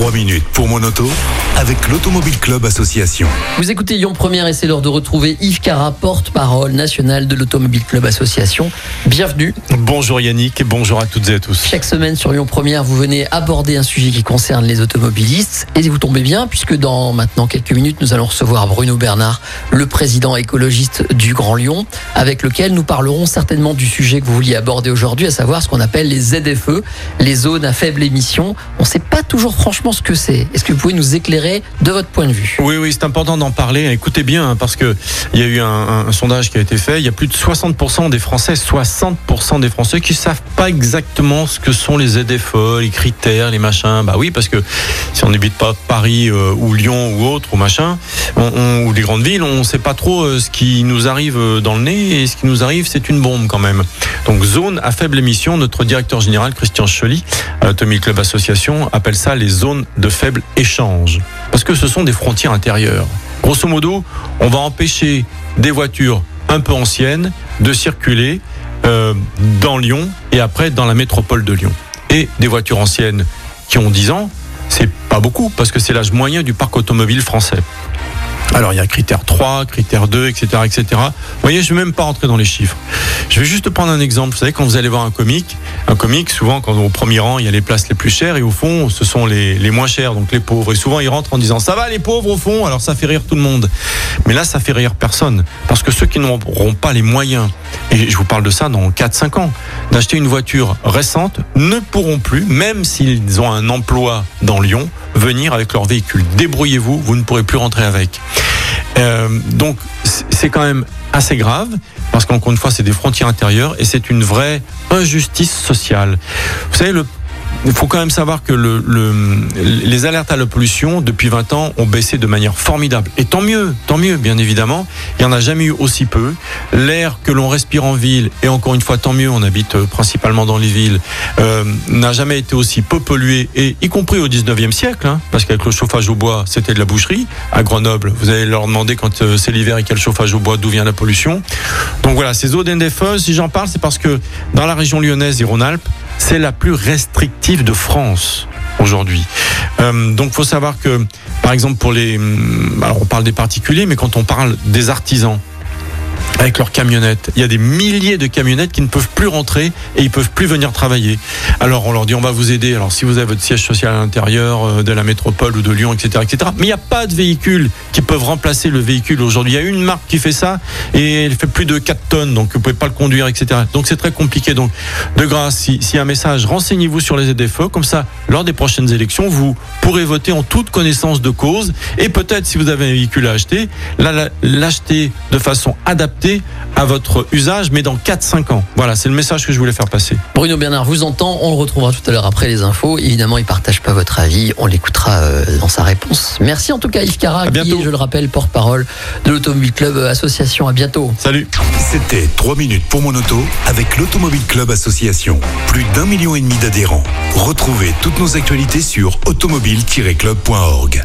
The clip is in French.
3 minutes pour mon auto avec l'Automobile Club Association. Vous écoutez Lyon Première et c'est l'heure de retrouver Yves Cara, porte-parole national de l'Automobile Club Association. Bienvenue. Bonjour Yannick et bonjour à toutes et à tous. Chaque semaine sur Lyon Première, vous venez aborder un sujet qui concerne les automobilistes et vous tombez bien puisque dans maintenant quelques minutes, nous allons recevoir Bruno Bernard, le président écologiste du Grand Lyon, avec lequel nous parlerons certainement du sujet que vous vouliez aborder aujourd'hui, à savoir ce qu'on appelle les ZFE, les zones à faible émission. On ne sait pas toujours franchement ce que c'est. Est-ce que vous pouvez nous éclairer de votre point de vue? Oui, oui, c'est important d'en parler. Écoutez bien, hein, parce que il y a eu un, sondage qui a été fait. Il y a plus de 60% des Français, 60% des Français qui savent pas exactement ce que sont les ZFE, les critères, les machins. Bah oui, parce que si on n'habite pas Paris euh, ou Lyon ou autre ou machin, ou les grandes villes, on sait pas trop euh, ce qui nous arrive euh, dans le nez et ce qui nous arrive, c'est une bombe quand même. Donc zone à faible émission, notre directeur général Christian Chely, à l'Automobile Club Association, appelle ça les zones de faible échange. Parce que ce sont des frontières intérieures. Grosso modo, on va empêcher des voitures un peu anciennes de circuler euh, dans Lyon et après dans la métropole de Lyon. Et des voitures anciennes qui ont 10 ans, c'est pas beaucoup parce que c'est l'âge moyen du parc automobile français. Alors il y a critère 3, critère 2, etc., etc. Vous voyez, je vais même pas rentrer dans les chiffres. Je vais juste prendre un exemple. Vous savez, quand vous allez voir un comique, un comique, souvent, quand au premier rang, il y a les places les plus chères et au fond, ce sont les, les moins chères, donc les pauvres. Et souvent, ils rentrent en disant ça va les pauvres au fond. Alors ça fait rire tout le monde. Mais là, ça fait rire personne parce que ceux qui n'auront pas les moyens, et je vous parle de ça dans 4-5 ans, d'acheter une voiture récente, ne pourront plus, même s'ils ont un emploi dans Lyon, venir avec leur véhicule. Débrouillez-vous, vous ne pourrez plus rentrer avec. Euh, donc c'est quand même assez grave parce qu'encore une fois c'est des frontières intérieures et c'est une vraie injustice sociale. Vous savez le il faut quand même savoir que le, le- les alertes à la pollution depuis 20 ans ont baissé de manière formidable. Et tant mieux, tant mieux, bien évidemment. Il n'y en a jamais eu aussi peu. L'air que l'on respire en ville, et encore une fois, tant mieux, on habite euh, principalement dans les villes, euh, n'a jamais été aussi peu pollué, et y compris au 19e siècle, hein, parce qu'avec le chauffage au bois, c'était de la boucherie. À Grenoble, vous allez leur demander quand euh, c'est l'hiver et qu'il chauffage au bois, d'où vient la pollution. Donc voilà, ces eaux d'NDFE, si j'en parle, c'est parce que dans la région lyonnaise et Rhône-Alpes, c'est la plus restrictive de France aujourd'hui. Euh, donc faut savoir que, par exemple, pour les... hum, Alors on parle des particuliers, mais quand on parle des artisans, avec leurs camionnettes. Il y a des milliers de camionnettes qui ne peuvent plus rentrer et ils peuvent plus venir travailler. Alors on leur dit on va vous aider. Alors si vous avez votre siège social à l'intérieur euh, de la métropole ou de Lyon, etc., etc. Mais il n'y a pas de véhicules qui peuvent remplacer le véhicule aujourd'hui. Il y a une marque qui fait ça et elle fait plus de 4 tonnes, donc vous pouvez pas le conduire, etc. Donc c'est très compliqué. Donc de grâce, si- a un message, renseignez-vous sur les ZFE. Comme ça, lors des prochaines élections, vous pourrez voter en toute connaissance de cause et peut-être si vous avez un véhicule à acheter, l'acheter de façon adaptée à votre usage, mais dans 4-5 ans. Voilà, c'est le message que je voulais faire passer. Bruno Bernard vous entend, on le retrouvera tout à l'heure après les infos. Évidemment, il partage pas votre avis, on l'écoutera euh, dans sa réponse. Merci en tout cas Yves Cara, À qui est, je le rappelle, porte-parole de l'Automobile Club Association. À bientôt. Salut C'était 3 minutes pour mon auto avec l'Automobile Club Association. Plus d'un million et demi d'adhérents. Retrouvez toutes nos actualités sur automobile-club.org.